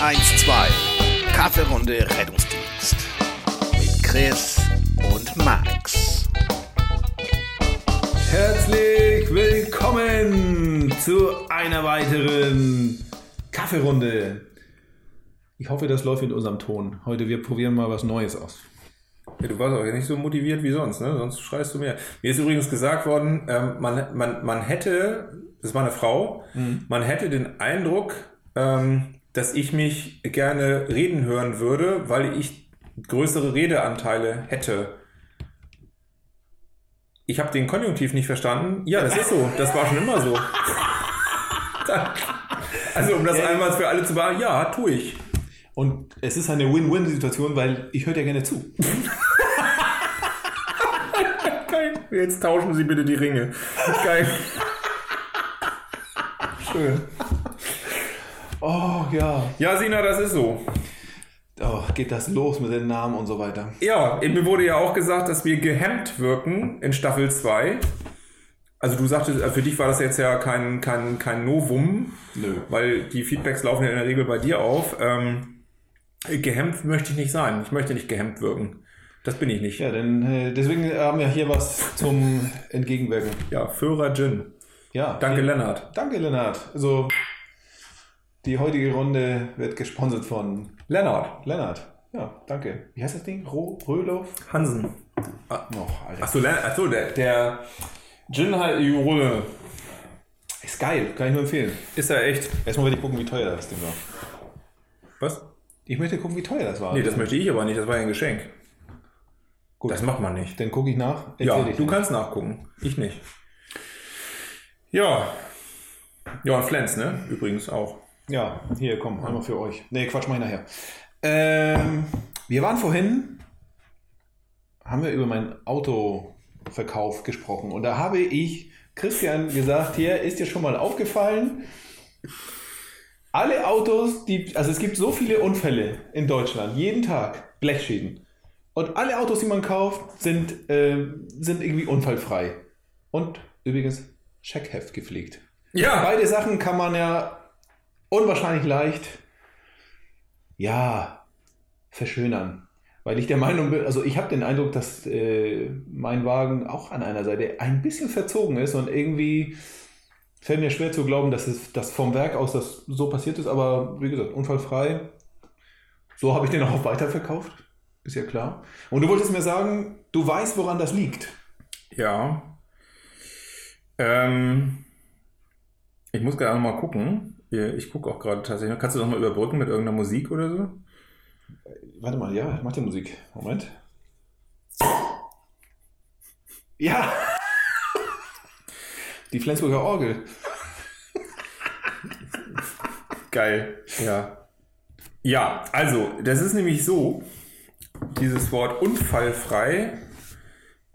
112. Kaffeerunde Rettungsdienst. Mit Chris und Max. Herzlich willkommen zu einer weiteren Kaffeerunde. Ich hoffe, das läuft in unserem Ton. Heute wir probieren mal was Neues aus. Ja, du warst auch nicht so motiviert wie sonst, ne? Sonst schreist du mehr. Mir ist übrigens gesagt worden, ähm, man, man, man hätte, das war eine Frau, man hätte den Eindruck, ähm, dass ich mich gerne reden hören würde, weil ich größere Redeanteile hätte. Ich habe den Konjunktiv nicht verstanden. Ja, das ist so. Das war schon immer so. also um das einmal für alle zu sagen, ja, tue ich. Und es ist eine Win-Win-Situation, weil ich höre dir gerne zu. Geil. Jetzt tauschen Sie bitte die Ringe. Geil. Schön. Oh ja. Ja, Sina, das ist so. Oh, geht das los mit den Namen und so weiter. Ja, mir wurde ja auch gesagt, dass wir gehemmt wirken in Staffel 2. Also du sagtest, äh, für dich war das jetzt ja kein, kein, kein Novum, Nö. weil die Feedbacks laufen ja in der Regel bei dir auf. Ähm, gehemmt möchte ich nicht sein. Ich möchte nicht gehemmt wirken. Das bin ich nicht. Ja, denn äh, deswegen haben wir hier was zum Entgegenwirken. Ja, Führer Gin. Ja. Danke, Lennart. Danke, Lennart. Also, die heutige Runde wird gesponsert von Lennart. Lennart. Ja, danke. Wie heißt das Ding? Ro Röhloff? Hansen. Noch, Alter. Achso, Lennart, achso der, der Gin halt die. Ist geil, kann ich nur empfehlen. Ist ja echt. Erstmal werde ich gucken, wie teuer das Ding war. Was? Ich möchte gucken, wie teuer das war. Nee, das möchte ich aber nicht. Das war ja ein Geschenk. Gut. Das macht man nicht. Dann gucke ich nach. Ja, du dir. kannst nachgucken. Ich nicht. Ja. Ja, und Flens, ne? Übrigens auch. Ja, hier, komm, einmal für euch. Nee, Quatsch, ich nachher. Ähm, wir waren vorhin, haben wir über meinen Autoverkauf gesprochen und da habe ich Christian gesagt, hier ist dir schon mal aufgefallen, alle Autos, die, also es gibt so viele Unfälle in Deutschland, jeden Tag Blechschäden. Und alle Autos, die man kauft, sind, äh, sind irgendwie unfallfrei. Und übrigens Scheckheft gepflegt. Ja. Beide Sachen kann man ja unwahrscheinlich leicht, ja, verschönern. Weil ich der Meinung bin, also ich habe den Eindruck, dass äh, mein Wagen auch an einer Seite ein bisschen verzogen ist und irgendwie fällt mir schwer zu glauben, dass es das vom Werk aus das so passiert ist, aber wie gesagt, unfallfrei. So habe ich den auch weiterverkauft, ist ja klar. Und du wolltest mir sagen, du weißt, woran das liegt. Ja. Ähm, ich muss gerade mal gucken. Ich gucke auch gerade tatsächlich. Kannst du noch mal überbrücken mit irgendeiner Musik oder so? Warte mal, ja, ich mach die Musik. Moment. Ja! Die Flensburger Orgel. Geil. Ja. Ja, also, das ist nämlich so, dieses Wort unfallfrei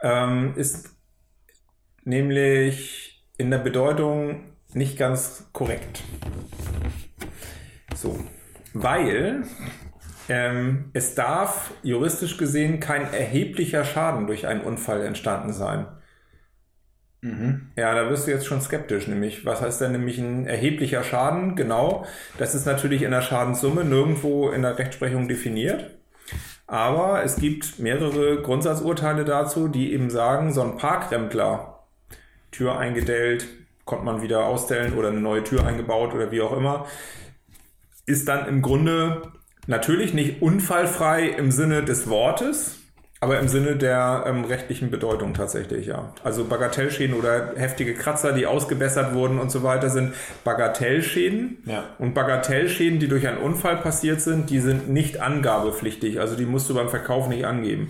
ähm, ist nämlich in der Bedeutung nicht ganz korrekt. So, weil ähm, es darf juristisch gesehen kein erheblicher Schaden durch einen Unfall entstanden sein. Ja, da wirst du jetzt schon skeptisch, nämlich, was heißt denn nämlich ein erheblicher Schaden? Genau, das ist natürlich in der Schadenssumme nirgendwo in der Rechtsprechung definiert. Aber es gibt mehrere Grundsatzurteile dazu, die eben sagen, so ein Parkrempler, Tür eingedellt, konnte man wieder ausstellen oder eine neue Tür eingebaut oder wie auch immer, ist dann im Grunde natürlich nicht unfallfrei im Sinne des Wortes, aber im Sinne der ähm, rechtlichen Bedeutung tatsächlich, ja. Also Bagatellschäden oder heftige Kratzer, die ausgebessert wurden und so weiter, sind Bagatellschäden. Ja. Und Bagatellschäden, die durch einen Unfall passiert sind, die sind nicht angabepflichtig. Also die musst du beim Verkauf nicht angeben.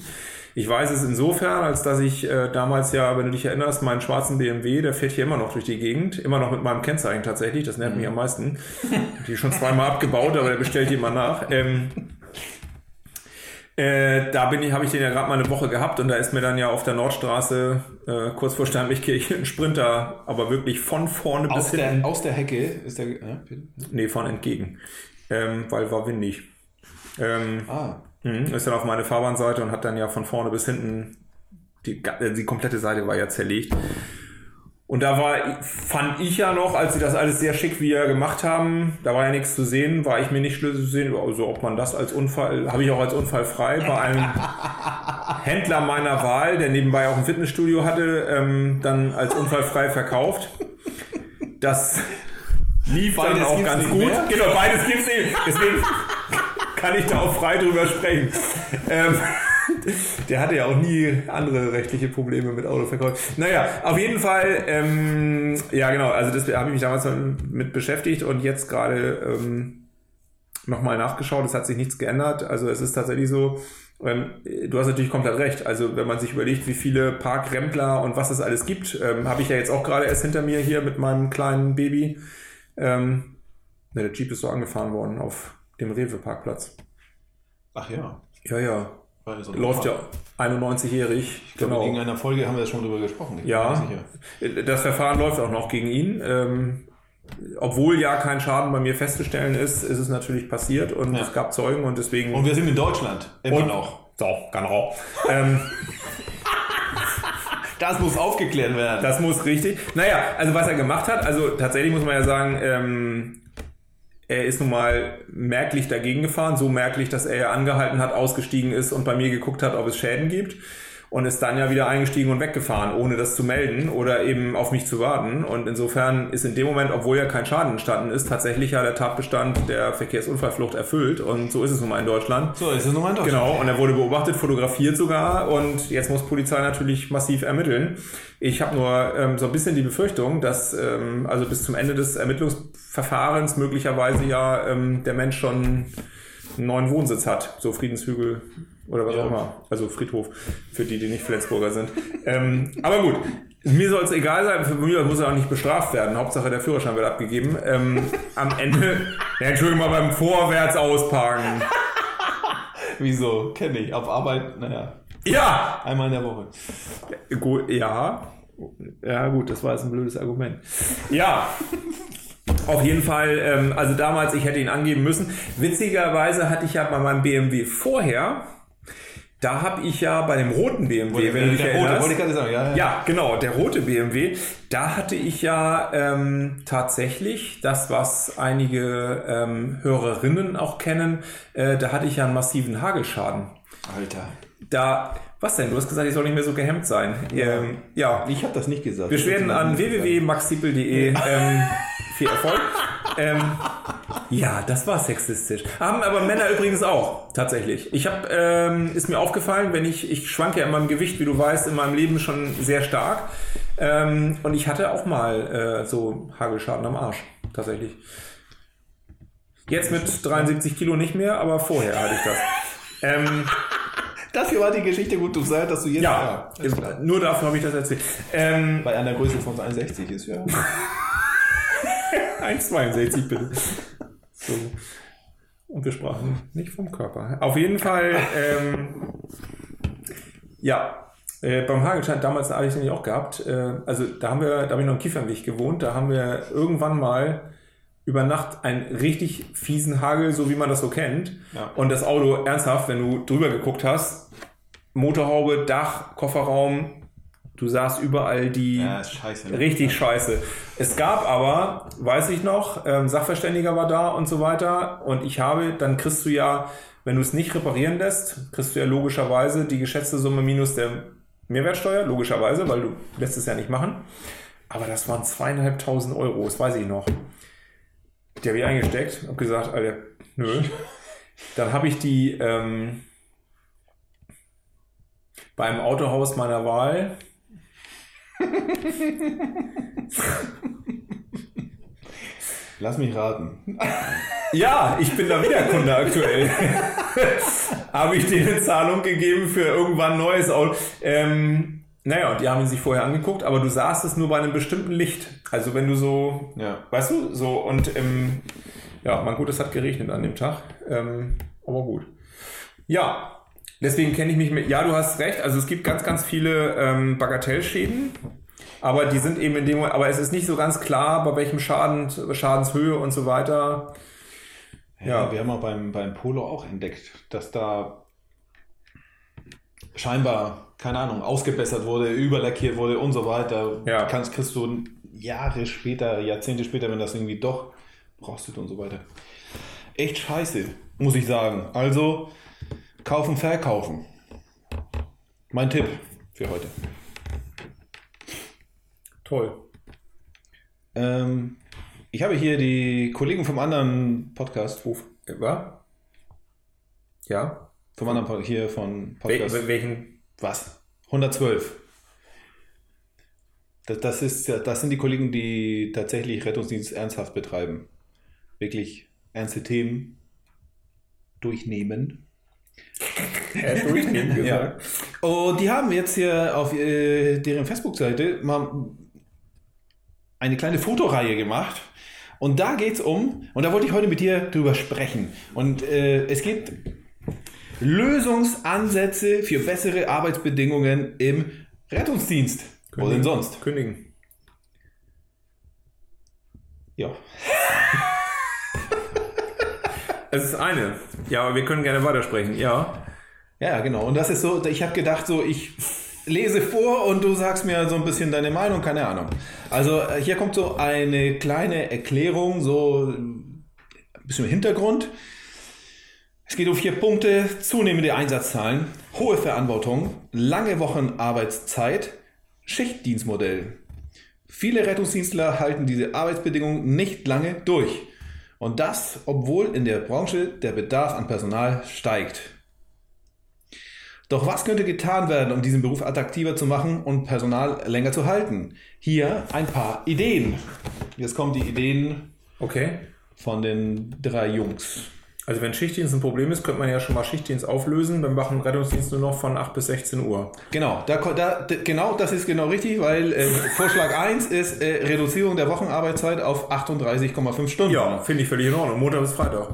Ich weiß es insofern, als dass ich äh, damals ja, wenn du dich erinnerst, meinen schwarzen BMW, der fährt hier immer noch durch die Gegend, immer noch mit meinem Kennzeichen tatsächlich, das nervt mich am meisten. Die schon zweimal abgebaut, aber der bestellt die immer nach. Ähm, äh, da bin ich, habe ich den ja gerade mal eine Woche gehabt und da ist mir dann ja auf der Nordstraße äh, kurz vor Steinwegkirche ein Sprinter, aber wirklich von vorne bis Aus hinten. der, aus der Hecke ist der. Ja? Nee, von entgegen. Ähm, weil war windig. Ähm, ah, mhm, ist dann auf meine Fahrbahnseite und hat dann ja von vorne bis hinten die, äh, die komplette Seite war ja zerlegt. Und da war, fand ich ja noch, als sie das alles sehr schick wieder gemacht haben, da war ja nichts zu sehen, war ich mir nicht schlüssig zu sehen, also ob man das als Unfall, habe ich auch als Unfall frei bei einem Händler meiner Wahl, der nebenbei auch ein Fitnessstudio hatte, ähm, dann als unfallfrei verkauft. Das lief Beides dann auch ganz gut. mehr? Genau, beides gibt's nicht. Deswegen kann ich da auch frei drüber sprechen. Ähm, der hatte ja auch nie andere rechtliche Probleme mit Autoverkauf. Naja, auf jeden Fall, ähm, ja genau, also das habe ich mich damals mit beschäftigt und jetzt gerade ähm, nochmal nachgeschaut, es hat sich nichts geändert. Also es ist tatsächlich so, ähm, du hast natürlich komplett recht. Also wenn man sich überlegt, wie viele Parkrempler und was es alles gibt, ähm, habe ich ja jetzt auch gerade erst hinter mir hier mit meinem kleinen Baby. Ähm, ne, der Jeep ist so angefahren worden auf dem Rewe-Parkplatz. Ach ja. Ja, ja. Ja so Läuft ja Fall. 91-jährig. Ich glaube, Genau. in irgendeiner Folge haben wir schon drüber gesprochen. Ich Ja, das Verfahren läuft auch noch gegen ihn. Ähm, obwohl ja kein Schaden bei mir festzustellen ist, ist es natürlich passiert und Ja. es gab Zeugen und deswegen. Und wir sind in Deutschland. Immer Und- noch. So, genau. ähm, Das muss aufgeklärt werden. das muss richtig. Naja, also was er gemacht hat, also tatsächlich muss man ja sagen, ähm, er ist nun mal merklich dagegen gefahren, so merklich, dass er angehalten hat, ausgestiegen ist und bei mir geguckt hat, ob es Schäden gibt. Und ist dann ja wieder eingestiegen und weggefahren, ohne das zu melden oder eben auf mich zu warten. Und insofern ist in dem Moment, obwohl ja kein Schaden entstanden ist, tatsächlich ja der Tatbestand der Verkehrsunfallflucht erfüllt. Und so ist es nun mal in Deutschland. so, ist es nochmal in Deutschland. Genau, und er wurde beobachtet, fotografiert sogar und jetzt muss Polizei natürlich massiv ermitteln. Ich habe nur ähm, so ein bisschen die Befürchtung, dass ähm, also bis zum Ende des Ermittlungsverfahrens möglicherweise ja ähm, der Mensch schon einen neuen Wohnsitz hat, so Friedenshügel oder was Ja. auch immer, also Friedhof für die, die nicht Flensburger sind. ähm, aber gut. Mir soll es egal sein, für mich muss er auch nicht bestraft werden. Hauptsache der Führerschein wird abgegeben. Ähm, am Ende, ja, Entschuldigung mal beim Vorwärts ausparken. Wieso? Kenne ich. Auf Arbeit, naja, Ja, einmal in der Woche. Ja. Ja, gut, das war jetzt ein blödes Argument. Ja. Auf jeden Fall, ähm, also damals, ich hätte ihn angeben müssen. Witzigerweise hatte ich ja bei meinem BMW vorher, da habe ich ja bei dem roten BMW, wenn du dich der erinnerst, rote, wollte ich sagen. Ja, ja. ja, genau, der rote BMW. Da hatte ich ja ähm, tatsächlich das, was einige ähm, Hörerinnen auch kennen, äh, da hatte ich ja einen massiven Hagelschaden. Alter. Da, was denn? Du hast gesagt, ich soll nicht mehr so gehemmt sein. Ähm, ja, Ich habe das nicht gesagt. Beschwerden an www.maxdiepel.de. Ähm, viel Erfolg. Ähm, ja, das war sexistisch. Haben aber Männer übrigens auch, tatsächlich. Ich habe, ähm, ist mir aufgefallen, wenn ich, ich schwanke ja in meinem Gewicht, wie du weißt, in meinem Leben schon sehr stark. Ähm, und ich hatte auch mal äh, so Hagelschaden am Arsch, tatsächlich. Jetzt mit 73 Kilo nicht mehr, aber vorher hatte ich das. Ähm, Dafür war die Geschichte gut. Du sagst, dass du jetzt. ja, klar. nur dafür habe ich das erzählt. Ähm, Bei einer Größe von 61 ist ja. 1,62 bitte. So. Und wir sprachen nicht vom Körper. Auf jeden Fall, ähm, ja, äh, beim Hagelstein damals habe ich nämlich auch gehabt. Äh, also da haben wir, da habe ich noch im Kiefernweg gewohnt. Da haben wir irgendwann mal über Nacht einen richtig fiesen Hagel, so wie man das so kennt. Ja. Und das Auto ernsthaft, wenn du drüber geguckt hast, Motorhaube, Dach, Kofferraum, du sahst überall die Ja, scheiße. ne? Richtig scheiße. Es gab aber, weiß ich noch, ähm, Sachverständiger war da und so weiter. Und ich habe, dann kriegst du ja, wenn du es nicht reparieren lässt, kriegst du ja logischerweise die geschätzte Summe minus der Mehrwertsteuer, logischerweise, weil du lässt es ja nicht machen. Aber das waren zweieinhalbtausend Euro, das weiß ich noch. Die habe ich eingesteckt und gesagt, Alter, nö. Dann habe ich die ähm, beim Autohaus meiner Wahl Lass mich raten. Ja, ich bin da wieder Kunde aktuell. habe ich denen eine Zahlung gegeben für irgendwann neues Auto. Ähm, naja, und die haben ihn sich vorher angeguckt, aber du sahst es nur bei einem bestimmten Licht. Also wenn du so, Ja. weißt du, so und ähm, ja, man gut, es hat geregnet an dem Tag. Ähm, aber gut. Ja, deswegen kenne ich mich mit. Ja, du hast recht. Also es gibt ganz, ganz viele ähm, Bagatellschäden. Aber die sind eben in dem Moment, aber es ist nicht so ganz klar, bei welchem Schaden, Schadenshöhe und so weiter. Ja, Ja. wir haben auch beim, beim Polo auch entdeckt, dass da scheinbar, keine Ahnung, ausgebessert wurde, überlackiert wurde und so weiter. Ja. Kannst, kriegst du Jahre später, Jahrzehnte später, wenn das irgendwie doch rostet und so weiter. Echt scheiße, muss ich sagen. Also, kaufen, verkaufen. Mein Tipp für heute. Toll. Ähm, ich habe hier die Kollegen vom anderen Podcast, Ruf. Ja? vom anderen Pod hier von Wel Podcast. welchen? Was? 112. Das, das, ist, das sind die Kollegen, die tatsächlich Rettungsdienst ernsthaft betreiben. Wirklich ernste Themen durchnehmen. Äh, gesagt. Und die haben jetzt hier auf äh, deren Facebook-Seite mal eine kleine Fotoreihe gemacht. Und da geht es um, und da wollte ich heute mit dir drüber sprechen. Und äh, es geht Lösungsansätze für bessere Arbeitsbedingungen im Rettungsdienst. Wo denn sonst? Kündigen. Ja. Es ist eine. Ja, aber wir können gerne weitersprechen. Ja. Ja, genau. Und das ist so, ich habe gedacht, so, ich lese vor und du sagst mir so ein bisschen deine Meinung, keine Ahnung. Also äh, hier kommt so eine kleine Erklärung, so ein bisschen Hintergrund. Es geht um vier Punkte, zunehmende Einsatzzahlen, hohe Verantwortung, lange Wochenarbeitszeit, Schichtdienstmodell. Viele Rettungsdienstler halten diese Arbeitsbedingungen nicht lange durch. Und das, obwohl in der Branche der Bedarf an Personal steigt. Doch was könnte getan werden, um diesen Beruf attraktiver zu machen und Personal länger zu halten? Hier ein paar Ideen. Jetzt kommen die Ideen Okay. von den drei Jungs. Also wenn Schichtdienst ein Problem ist, könnte man ja schon mal Schichtdienst auflösen. Dann machen Rettungsdienst nur noch von 8 bis 16 Uhr. Genau, da, da, genau das ist genau richtig, weil äh, Vorschlag 1 ist äh, Reduzierung der Wochenarbeitszeit auf 38,5 Stunden. Ja, finde ich völlig in Ordnung. Montag bis Freitag.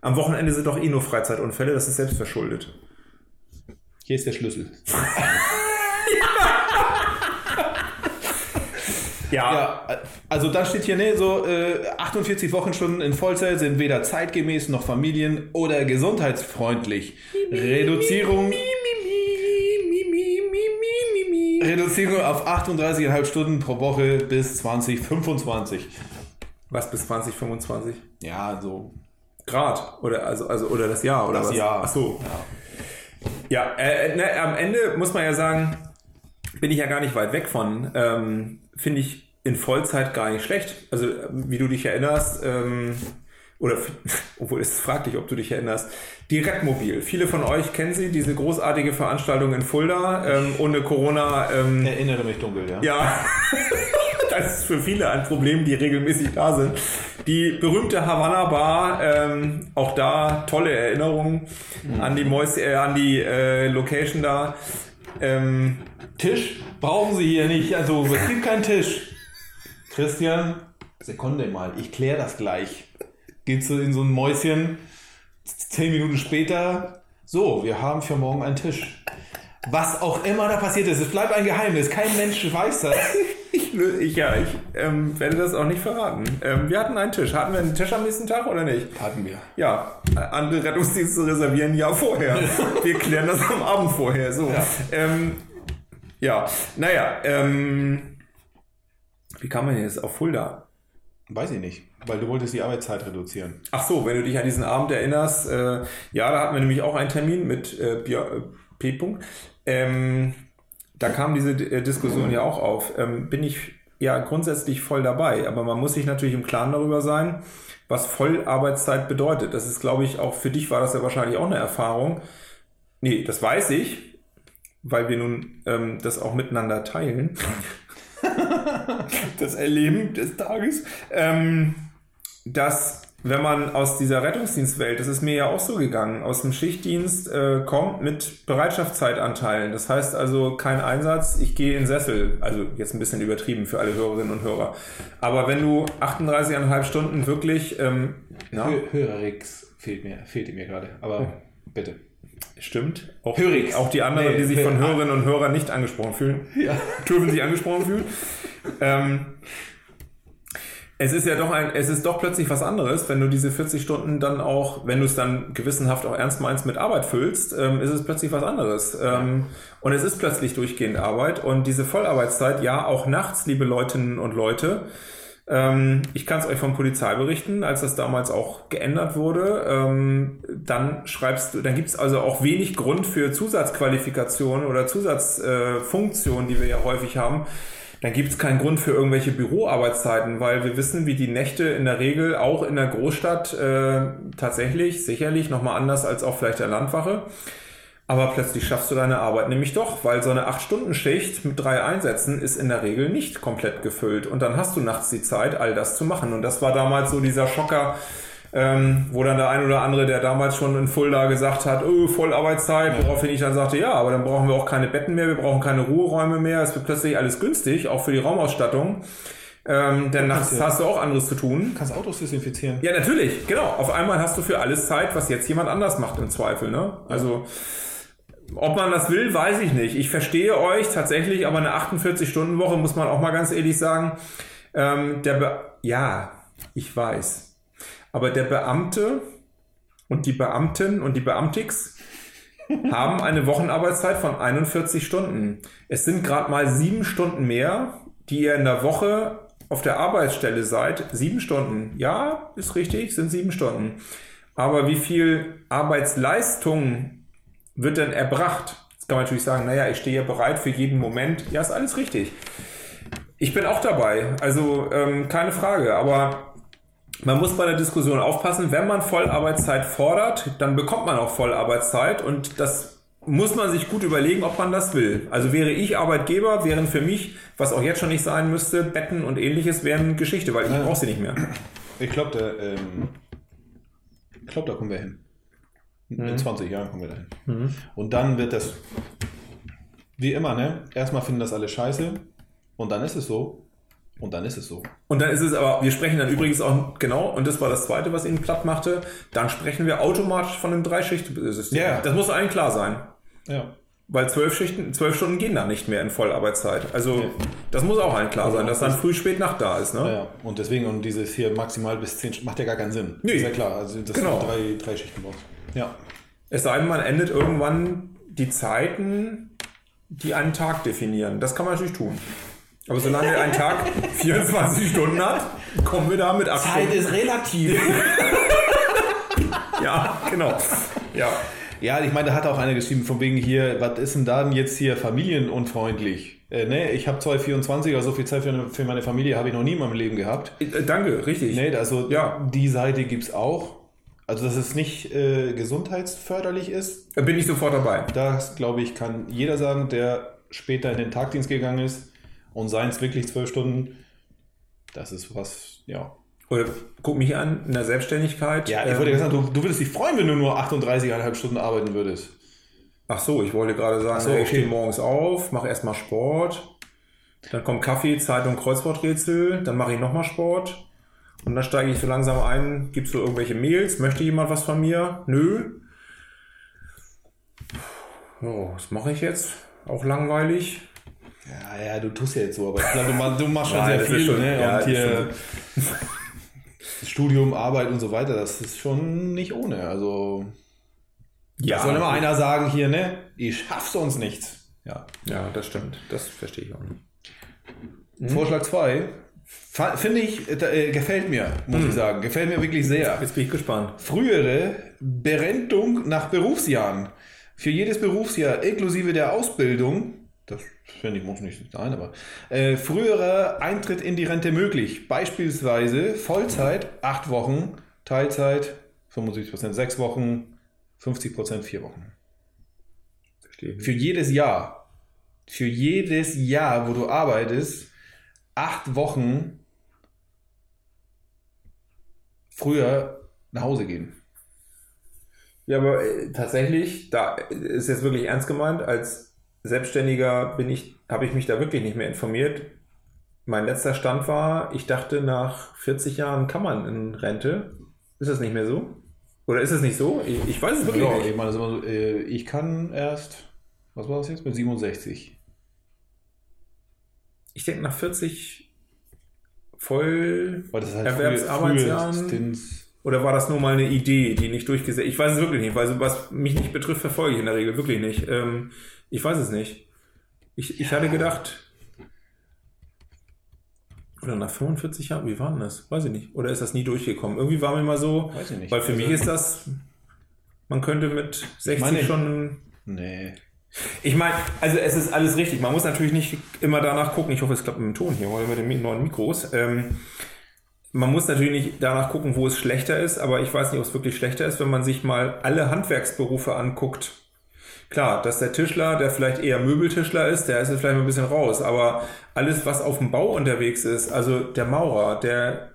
Am Wochenende sind doch eh nur Freizeitunfälle. Das ist selbstverschuldet. Hier ist der Schlüssel. Ja, äh, also da steht hier, ne, so äh, 48 Wochenstunden in Vollzeit sind weder zeitgemäß noch familien- oder gesundheitsfreundlich. Reduzierung, Reduzierung auf 38,5 Stunden pro Woche bis 2025. Was bis 2025? Ja, so Grad oder also also oder das Jahr oder das was? Jahr. Ach so. Ja. Ja, äh, ne, am Ende muss man ja sagen, bin ich ja gar nicht weit weg von. Ähm, Finde ich in Vollzeit gar nicht schlecht. Also wie du dich erinnerst, ähm, oder obwohl es fragt dich, ob du dich erinnerst, die Redmobil. Viele von euch kennen sie, diese großartige Veranstaltung in Fulda ähm, ohne Corona. Ähm, Erinnere mich dunkel, ja. ja, das ist für viele ein Problem, die regelmäßig da sind. Die berühmte Havanna Bar, ähm, auch da tolle Erinnerungen an die Mäus, äh, an die äh, Location da. Ähm, Tisch brauchen Sie hier nicht. Also es gibt keinen Tisch. Christian, Sekunde mal, ich kläre das gleich. Gehst du in so ein Mäuschen, zehn Minuten später, so, wir haben für morgen einen Tisch. Was auch immer da passiert ist, es bleibt ein Geheimnis. Kein Mensch weiß das. ich, ich, ja, ich ähm, werde das auch nicht verraten. Ähm, wir hatten einen Tisch. Hatten wir einen Tisch am nächsten Tag oder nicht? Hatten wir. Ja, andere Rettungsdienste reservieren ein Jahr vorher. Wir klären das am Abend vorher. So. Ja. Ähm, ja, naja, ähm, wie kam man jetzt auf Fulda? Weiß ich nicht, weil du wolltest die Arbeitszeit reduzieren. Ach so, wenn du dich an diesen Abend erinnerst, äh, ja, da hatten wir nämlich auch einen Termin mit äh, äh, P. -Punkt. Ähm, da kam diese äh, Diskussion ja auch auf. Ähm, bin ich ja grundsätzlich voll dabei, aber man muss sich natürlich im Klaren darüber sein, was Vollarbeitszeit bedeutet. Das ist, glaube ich, auch für dich war das ja wahrscheinlich auch eine Erfahrung. Nee, das weiß ich, weil wir nun ähm, das auch miteinander teilen. das Erleben des Tages. Ähm, dass wenn man aus dieser Rettungsdienstwelt, das ist mir ja auch so gegangen, aus dem Schichtdienst äh, kommt mit Bereitschaftszeitanteil. Das heißt also kein Einsatz, ich gehe in Sessel. Also jetzt ein bisschen übertrieben für alle Hörerinnen und Hörer. Aber wenn du 38,5 Stunden wirklich, ähm, na, Hö Hörerix fehlt mir, fehlte mir gerade, aber bitte. stimmt, auch, Hörix. auch die anderen, Nee, die sich von Hör- Hörerinnen und Hörern nicht angesprochen fühlen, Ja. dürfen sich angesprochen fühlen. Ähm, Es ist ja doch ein, es ist doch plötzlich was anderes, wenn du diese 40 Stunden dann auch, wenn du es dann gewissenhaft auch ernst meinst mit Arbeit füllst, ähm, ist es plötzlich was anderes. Ähm, und es ist plötzlich durchgehend Arbeit und diese Vollarbeitszeit, ja, auch nachts, liebe Leutinnen und Leute, ähm, ich kann es euch von Polizei berichten, als das damals auch geändert wurde. Ähm, dann schreibst du, dann gibt es also auch wenig Grund für Zusatzqualifikationen oder Zusatzfunktionen, äh, die wir ja häufig haben. Dann gibt es keinen Grund für irgendwelche Büroarbeitszeiten, weil wir wissen, wie die Nächte in der Regel auch in der Großstadt äh, tatsächlich, sicherlich nochmal anders als auch vielleicht der Landwache. Aber plötzlich schaffst du deine Arbeit nämlich doch, weil so eine 8-Stunden-Schicht mit drei Einsätzen ist in der Regel nicht komplett gefüllt. Und dann hast du nachts die Zeit, all das zu machen. Und das war damals so dieser Schocker, ähm, wo dann der ein oder andere, der damals schon in Fulda gesagt hat, oh, Vollarbeitszeit, woraufhin ich dann sagte, ja, aber dann brauchen wir auch keine Betten mehr, wir brauchen keine Ruheräume mehr, es wird plötzlich alles günstig, auch für die Raumausstattung. Ähm, denn nachts ja. hast du auch anderes zu tun. Du kannst Autos desinfizieren. Ja, natürlich, genau. Auf einmal hast du für alles Zeit, was jetzt jemand anders macht im Zweifel. Ne? Also ob man das will, weiß ich nicht. Ich verstehe euch tatsächlich, aber eine 48-Stunden-Woche muss man auch mal ganz ehrlich sagen. Ähm, der Be ja, ich weiß. Aber der Beamte und die Beamtin und die Beamtix haben eine Wochenarbeitszeit von 41 Stunden. Es sind gerade mal sieben Stunden mehr, die ihr in der Woche auf der Arbeitsstelle seid. Sieben Stunden. Ja, ist richtig, sind sieben Stunden. Aber wie viel Arbeitsleistung wird dann erbracht. Jetzt kann man natürlich sagen, naja, ich stehe ja bereit für jeden Moment. Ja, ist alles richtig. Ich bin auch dabei, also ähm, keine Frage, aber man muss bei der Diskussion aufpassen, wenn man Vollarbeitszeit fordert, dann bekommt man auch Vollarbeitszeit und das muss man sich gut überlegen, ob man das will. Also wäre ich Arbeitgeber, wären für mich, was auch jetzt schon nicht sein müsste, Betten und ähnliches wären Geschichte, weil ich brauche sie nicht mehr. Ich glaube, da, ähm, ich glaube, da kommen wir hin. In 20 Jahren kommen wir dahin. Und dann wird das, wie immer, ne? Erstmal finden das alle scheiße und dann ist es so. Und dann ist es so. Und dann ist es aber, wir sprechen dann übrigens auch, genau, und das war das Zweite, was ihn platt machte, dann sprechen wir automatisch von einem Dreischicht-System. Ja. Das muss allen klar sein. Ja. Weil zwölf Schichten, zwölf Stunden gehen dann nicht mehr in Vollarbeitszeit. Also Ja. das muss auch allen klar sein, dass dann früh, spät, Nacht da ist. Ne? Ja, und deswegen, und dieses hier maximal bis 10 macht ja gar keinen Sinn. Nee. Ist ja klar, also das Genau. sind drei, drei Schichten brauchst. Ja. Es sei denn, man endet irgendwann die Zeiten, die einen Tag definieren. Das kann man natürlich tun. Aber solange ein Tag 24 Stunden hat, kommen wir da mit acht Stunden. ist relativ. Ja, genau. Ja. Ja, ich meine, da hat auch einer geschrieben, von wegen hier, was ist denn da denn jetzt hier familienunfreundlich? Äh, ne, ich habe 224, also so viel Zeit für, für meine Familie habe ich noch nie in meinem Leben gehabt. Äh, Danke, richtig. Ne, also Ja. die Seite gibt es auch. Also, dass es nicht äh, gesundheitsförderlich ist, Da Bin ich sofort dabei. das glaube ich, kann jeder sagen, der später in den Tagdienst gegangen ist und seien es wirklich zwölf Stunden. Das ist was, ja. Oder guck mich an, in der Selbstständigkeit. Ja, ich ähm, wollte ja sagen, du, du würdest dich freuen, wenn du nur 38,5 Stunden arbeiten würdest. Ach so, ich wollte gerade sagen, so, ey, ich okay. stehe morgens auf, mache erstmal Sport, dann kommt Kaffee, Zeitung, Kreuzworträtsel, dann mache ich nochmal Sport und dann steige ich so langsam ein, gibst du irgendwelche Mails, möchte jemand was von mir? Nö. So, was mache ich jetzt? Auch langweilig. Ja, ja, du tust ja jetzt so, aber ich glaube, du, machst- du machst schon Nein, sehr viel. schon- ne? ja, und hier Studium, Arbeit und so weiter, das ist schon nicht ohne. Also, Ja, soll immer einer sagen hier, ne? Ich schaff sonst nichts. Ja. ja, das stimmt. Das verstehe ich auch nicht. Vorschlag 2. Finde ich, äh, gefällt mir, muss ich sagen. Gefällt mir wirklich sehr. Jetzt bin ich gespannt. Frühere Berentung nach Berufsjahren. Für jedes Berufsjahr inklusive der Ausbildung, das finde ich muss nicht sein, aber äh, früherer Eintritt in die Rente möglich. Beispielsweise Vollzeit 8 Wochen, Teilzeit 75%, 6 Wochen, 50% 4 Wochen. Verstehe. Für jedes Jahr. Für jedes Jahr, wo du arbeitest, 8 Wochen früher nach Hause gehen. Ja, aber äh, tatsächlich, da ist jetzt wirklich ernst gemeint, als Selbstständiger bin ich, habe ich mich da wirklich nicht mehr informiert. Mein letzter Stand war, ich dachte, nach 40 Jahren kann man in Rente. Ist das nicht mehr so? Oder ist es nicht so? Ich, ich weiß es wirklich Ja, nicht. ich meine, so, äh, ich kann erst, was war das jetzt, mit 67. Ich denke, nach 40, voll das halt Erwerbsarbeitsjahren? Oder war das nur mal eine Idee, die nicht durchgesetzt? Ich weiß es wirklich nicht, weil was mich nicht betrifft, verfolge ich in der Regel wirklich nicht. Ähm, ich weiß es nicht. Ich, ich hatte gedacht. Oder nach 45 Jahren, wie war denn das? Weiß ich nicht. Oder ist das nie durchgekommen? Irgendwie war mir mal so, Weiß ich nicht. weil für Also- mich ist das, man könnte mit 60 meine- schon. Nee. Ich meine, also es ist alles richtig. Man muss natürlich nicht immer danach gucken. Ich hoffe, es klappt mit dem Ton hier oder mit den neuen Mikros. Ähm, man muss natürlich nicht danach gucken, wo es schlechter ist, aber ich weiß nicht, ob es wirklich schlechter ist, wenn man sich mal alle Handwerksberufe anguckt. Klar, dass der Tischler, der vielleicht eher Möbeltischler ist, der ist jetzt vielleicht mal ein bisschen raus, aber alles, was auf dem Bau unterwegs ist, also der Maurer, der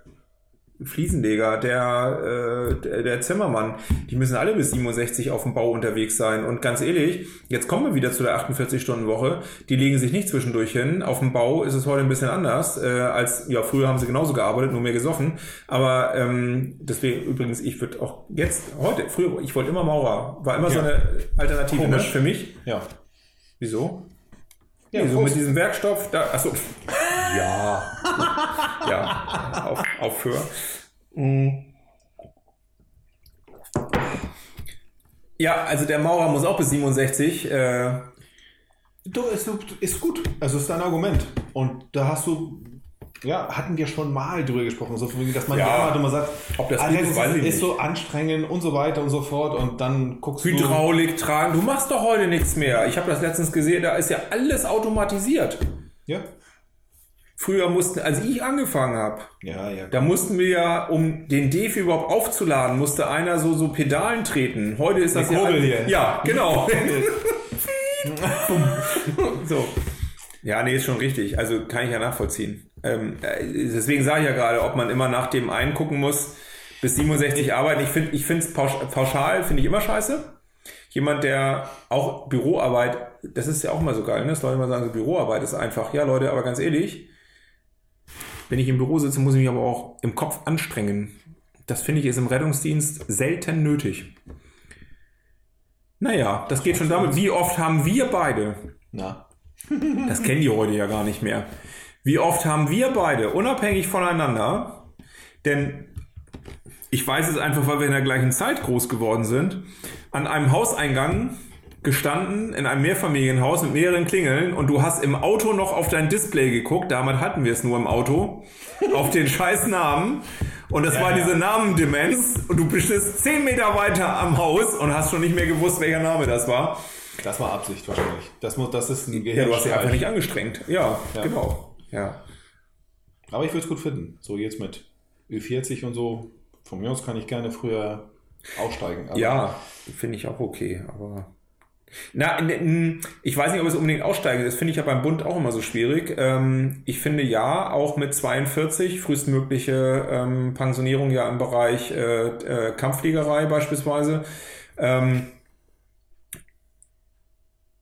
Fliesenleger, der, äh, der, der Zimmermann, die müssen alle bis 67 auf dem Bau unterwegs sein. Und ganz ehrlich, jetzt kommen wir wieder zu der 48-Stunden-Woche. Die legen sich nicht zwischendurch hin. Auf dem Bau ist es heute ein bisschen anders, äh, als, ja, früher haben sie genauso gearbeitet, nur mehr gesoffen. Aber ähm, deswegen übrigens, ich würde auch jetzt, heute, früher, ich wollte immer Maurer, war immer so Ja. eine Alternative ne, Komisch. für mich. Ja. Wieso? Ja, Nee, so mit diesem Werkstoff, da, achso, ja. ja, auf, aufhör. Mm. Ja, also der Maurer muss auch bis 67. Äh, Du, ist, ist gut. Also ist dein Argument. Und da hast du, ja, hatten wir schon mal drüber gesprochen, so wegen, dass man Ja. ja immer sagt, Ob das gut ist, ist, ist so anstrengend und so weiter und so fort. Und dann guckst Hydraulik tragen. Du machst doch heute nichts mehr. Ich habe das letztens gesehen, da ist ja alles automatisiert. du. Ja. Früher mussten, als ich angefangen habe, Ja, ja. da mussten wir ja, um den Defi überhaupt aufzuladen, musste einer so, so Pedalen treten. Heute ist das ja. Alles-. Ja, genau. so. Ja, nee, ist schon richtig. Also kann ich ja nachvollziehen. Ähm, äh, deswegen sage ich ja gerade, ob man immer nach dem einen gucken muss, bis 67 arbeiten. Ich finde, ich finde es pausch, pauschal, finde ich immer scheiße. Jemand, der auch Büroarbeit, das ist ja auch mal so geil, ne? dass Leute immer sagen, so Büroarbeit ist einfach. Ja, Leute, aber ganz ehrlich, wenn ich im Büro sitze, muss ich mich aber auch im Kopf anstrengen. Das finde ich ist im Rettungsdienst selten nötig. Naja, das geht schon damit, wie oft haben wir beide, Na. das kennen die heute ja gar nicht mehr, wie oft haben wir beide, unabhängig voneinander, denn ich weiß es einfach, weil wir in der gleichen Zeit groß geworden sind, an einem Hauseingang gestanden, in einem Mehrfamilienhaus mit mehreren Klingeln und du hast im Auto noch auf dein Display geguckt, damals hatten wir es nur im Auto, auf den scheiß Namen und das war ja. diese Namendemenz und du bist 10 Meter weiter am Haus und hast schon nicht mehr gewusst, welcher Name das war. Das war Absicht wahrscheinlich. Das, muss, das ist ein Ja, du hast dich einfach nicht angestrengt. Ja, Ja. genau. Ja. Aber ich würde es gut finden. So jetzt mit Ü40 und so. Von mir aus kann ich gerne früher aussteigen. Aber Ja, finde ich auch okay, aber. Na, ich weiß nicht, ob es unbedingt aussteigen ist. Das finde ich ja beim Bund auch immer so schwierig. Ähm, ich finde ja, auch mit 42 frühestmögliche ähm, Pensionierung ja im Bereich äh, äh, Kampffliegerei beispielsweise. Ähm,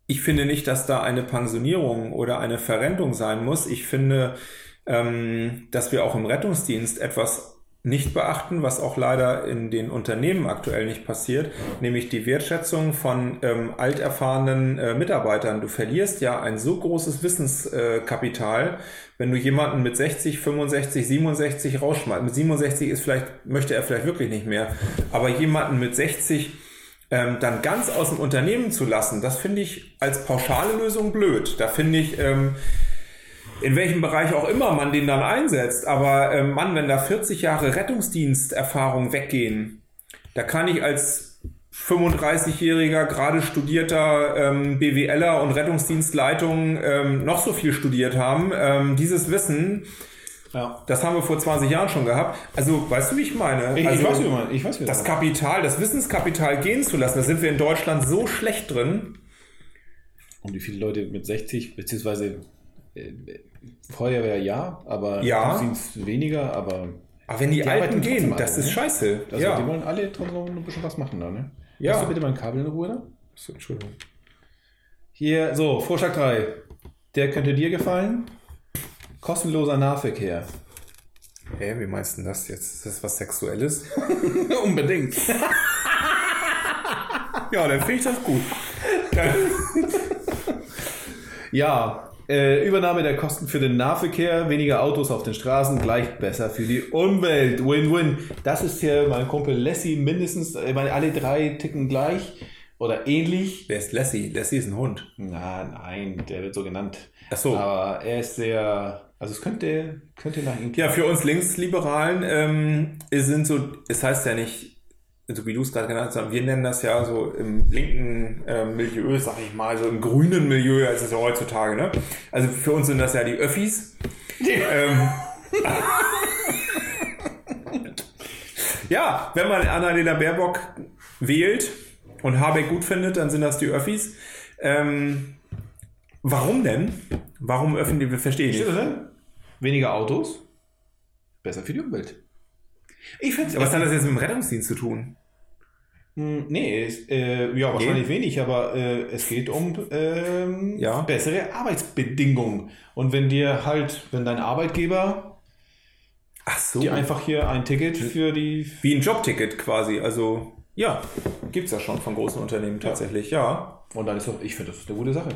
ich finde nicht, dass da eine Pensionierung oder eine Verrentung sein muss. Ich finde, ähm, dass wir auch im Rettungsdienst etwas nicht beachten, was auch leider in den Unternehmen aktuell nicht passiert, nämlich die Wertschätzung von ähm, alterfahrenen äh, Mitarbeitern. Du verlierst ja ein so großes Wissenskapital, äh, wenn du jemanden mit 60, 65, 67 rausschmeißt. Mit 67 ist vielleicht, möchte er vielleicht wirklich nicht mehr, aber jemanden mit 60 ähm, dann ganz aus dem Unternehmen zu lassen, das finde ich als pauschale Lösung blöd. Da finde ich, ähm, in welchem Bereich auch immer man den dann einsetzt, aber ähm, Mann, wenn da 40 Jahre Rettungsdiensterfahrung weggehen, da kann ich als 35-jähriger, gerade studierter ähm, BWLer und Rettungsdienstleitung ähm, noch so viel studiert haben. Ähm, dieses Wissen, ja. das haben wir vor 20 Jahren schon gehabt. Also, weißt du, wie ich meine? Ich, also, ich weiß, wie man. Ich weiß, wie das Kapital, das Wissenskapital gehen zu lassen, da sind wir in Deutschland so schlecht drin. Und wie viele Leute mit 60, beziehungsweise äh, Feuerwehr ja, aber Ja. Rettungsdienst weniger, aber Aber wenn die, Die Alten arbeiten gehen, das alle, ist ne? scheiße. also ja. die wollen alle trotzdem ein bisschen was machen da, ne? Ja. Hast du bitte mein Kabel in Ruhe da? Entschuldigung. Hier, so, Vorschlag 3. Der könnte dir gefallen. Kostenloser Nahverkehr. Hä, wie meinst du das jetzt? Ist das was Sexuelles? Unbedingt. ja, dann finde ich das gut. Ja, Äh, Übernahme der Kosten für den Nahverkehr, weniger Autos auf den Straßen, gleich besser für die Umwelt. Win-win. Das ist hier mein Kumpel Lassie mindestens. Ich meine, alle drei ticken gleich oder ähnlich. Wer ist Lassie? Lassie ist ein Hund. Na, nein, der wird so genannt. Ach so. Aber er ist sehr, also es könnte, könnte nach ihm Ja, für uns Linksliberalen ähm, es sind so, es heißt ja nicht, so wie du es gerade genannt hast, wir nennen das ja so im linken äh, Milieu, sag ich mal, so im grünen Milieu, als es ja heutzutage, ne? Also für uns sind das ja die Öffis. ähm, ja, wenn man Annalena Baerbock wählt und Habeck gut findet, dann sind das die Öffis. Ähm, warum denn? Warum öffnen die, verstehe ich Steht nicht. Weniger Autos, besser für die Umwelt. Ich finde Aber was hat das jetzt mit dem Rettungsdienst zu tun? Hm, Nee, es, äh, ja, wahrscheinlich wenig, aber äh, es geht um ähm, Ja. bessere Arbeitsbedingungen. Und wenn dir halt, wenn dein Arbeitgeber Ach so. dir einfach hier ein Ticket für die. Wie ein Jobticket quasi. Also, ja, gibt's ja schon von großen Unternehmen tatsächlich, ja. Und dann ist doch, ich finde, das ist eine gute Sache.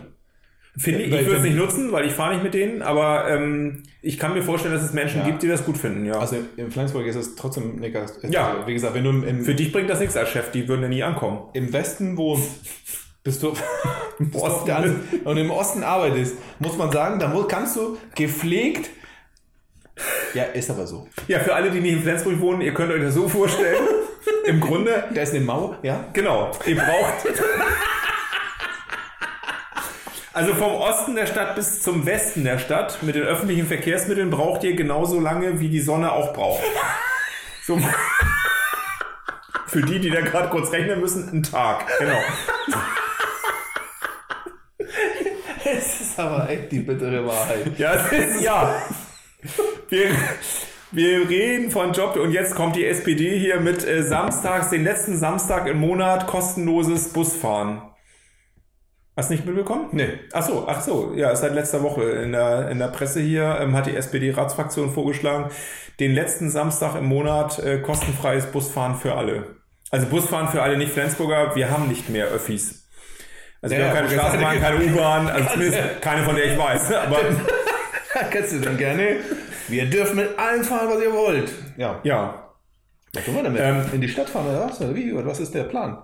Finde ich, Weil- ich würde es nicht nutzen, weil ich fahre nicht mit denen, aber ähm, ich kann mir vorstellen, dass es Menschen Ja. gibt, die das gut finden, ja. Also in Flensburg ist es trotzdem eine Gas- Ja. Also, wie gesagt, wenn du im, Für dich bringt das nichts als Chef, die würden ja nie ankommen. im Westen wohnst, bist du, bist du Osten. anderen, und im Osten arbeitest, muss man sagen, da kannst du gepflegt. Ja, ist aber so. Ja, für alle, die nicht in Flensburg wohnen, ihr könnt euch das so vorstellen. Im Grunde, Da ist eine Mauer, ja. genau, ihr braucht. Also vom Osten der Stadt bis zum Westen der Stadt mit den öffentlichen Verkehrsmitteln braucht ihr genauso lange, wie die Sonne auch braucht. So. Für die, die da gerade kurz rechnen müssen, ein Tag. Genau. Es ist aber echt die bittere Wahrheit. Ja, es ist, ja. Wir, wir reden von Job und jetzt kommt die SPD hier mit äh, samstags, den letzten Samstag im Monat kostenloses Busfahren. Hast du nicht mitbekommen? Nee. Ach so, ach so, ja, seit letzter Woche in der, in der Presse hier ähm, hat die SPD-Ratsfraktion vorgeschlagen, den letzten Samstag im Monat äh, kostenfreies Busfahren für alle. Also Busfahren für alle, nicht Flensburger, wir haben nicht mehr Öffis. Also wir Ja, haben keine Straßenbahn, keine U-Bahn, also zumindest keine von der ich weiß. Aber Kannst du dann gerne. Wir dürfen mit allem fahren, was ihr wollt. Ja. ja, Was tun wir damit? Ähm, In die Stadt fahren oder was? Oder wie? Oder was ist der Plan?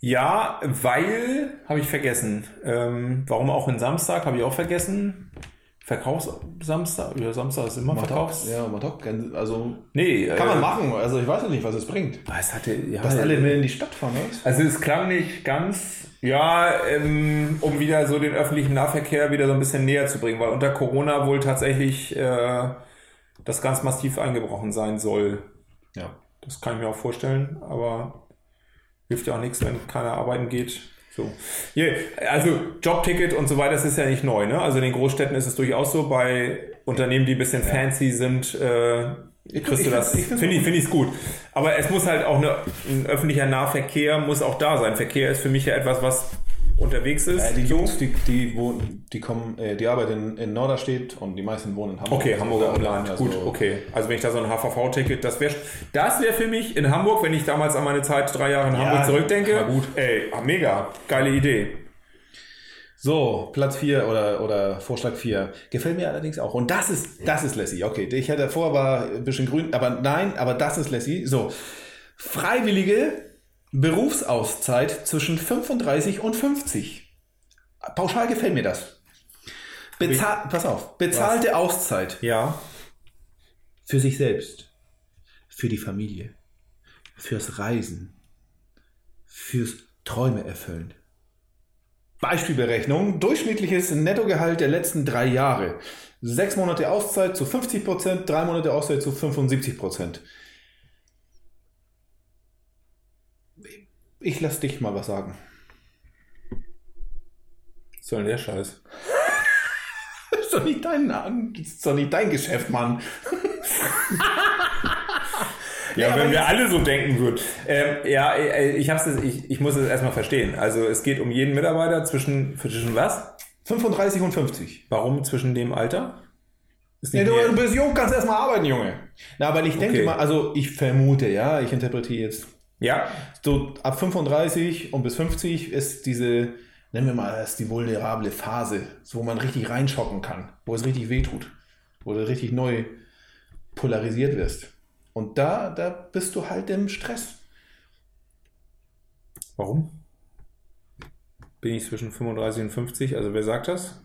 Ja, weil, habe ich vergessen. Ähm, warum auch in Samstag, habe ich auch vergessen. Verkaufssamstag? Ja, Samstag ist immer Verkaufs... Ja, man doch. Also Nee, kann man äh, machen. Also ich weiß ja nicht, was es bringt. Es hatte, ja, Dass alle in die Stadt fahren, oder? was? also es klang nicht ganz, ja, ähm, um wieder so den öffentlichen Nahverkehr wieder so ein bisschen näher zu bringen, weil unter Corona wohl tatsächlich äh, das ganz massiv eingebrochen sein soll. Ja. Das kann ich mir auch vorstellen, aber hilft ja auch nichts, wenn keiner arbeiten geht. So. Yeah. Also Jobticket und so weiter, das ist ja nicht neu. Ne? Also in den Großstädten ist es durchaus so, bei Unternehmen, die ein bisschen fancy sind, äh, kriegst ich du das. Finde ich, finde ich gut. Aber es muss halt auch eine, ein öffentlicher Nahverkehr muss auch da sein. Verkehr ist für mich ja etwas, was unterwegs ist. Äh, die Jungs, die, die, wohnen, die kommen, äh, die arbeiten in, in Norderstedt und die meisten wohnen in Hamburg. Okay, Also Hamburger Umland. also- Gut, okay. Also wenn ich da so ein HVV-Ticket, das wäre das wäre für mich in Hamburg, wenn ich damals an meine Zeit drei Jahre in Ja, Hamburg zurückdenke. gut. Ey, mega. Geile Idee. So, Platz 4 oder, oder Vorschlag 4. Gefällt mir allerdings auch. Und das ist, das ist Lassie. Okay, ich hatte davor war ein bisschen grün, aber nein, aber das ist Lassie. So, freiwillige Berufsauszeit zwischen 35 und 50. Pauschal gefällt mir das. Bezahl, pass auf, bezahlte Auszeit Ja. für sich selbst, für die Familie, fürs Reisen, fürs Träume erfüllen. Beispielberechnung, durchschnittliches Nettogehalt der letzten drei Jahre. Sechs Monate Auszeit zu 50 Prozent, drei Monate Auszeit zu 75 Prozent. Ich lass dich mal was sagen. Was soll denn der Scheiß? Das ist doch nicht dein, das ist doch nicht dein Geschäft, Mann. Ja, aber wenn wir alle so denken würden. Ähm, ja, äh, ich, hab's, ich, ich muss es erstmal verstehen. Also es geht um jeden Mitarbeiter zwischen, zwischen was? 35 und 50. Warum zwischen dem Alter? Ja, du, du bist jung, kannst erstmal arbeiten, Junge. Na, aber ich denke Okay. mal, also ich vermute, ja, ich interpretiere jetzt ja, so ab 35 und bis 50 ist diese nennen wir mal das die vulnerable Phase, wo man richtig reinschocken kann, wo es richtig wehtut, wo du richtig neu polarisiert wirst. Und da, da bist du halt im Stress. Warum? Bin ich zwischen 35 und 50? Also wer sagt das?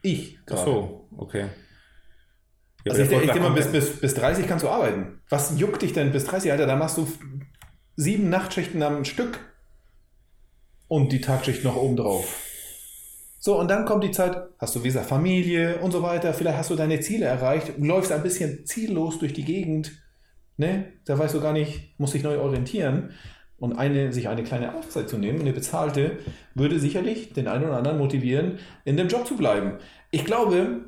Ich Ach gerade. so, okay. Ja, Also ich, ich denke mal, bis, bis, bis 30 kannst du arbeiten. Was juckt dich denn bis 30, Alter? Da machst du sieben Nachtschichten am Stück und die Tagschicht noch oben drauf. So, und dann kommt die Zeit, hast du gesagt Familie und so weiter, vielleicht hast du deine Ziele erreicht, läufst ein bisschen ziellos durch die Gegend, ne? Da weißt du gar nicht, musst dich neu orientieren. Und eine, sich eine kleine Auszeit zu nehmen, eine bezahlte, würde sicherlich den einen oder anderen motivieren, in dem Job zu bleiben. Ich glaube,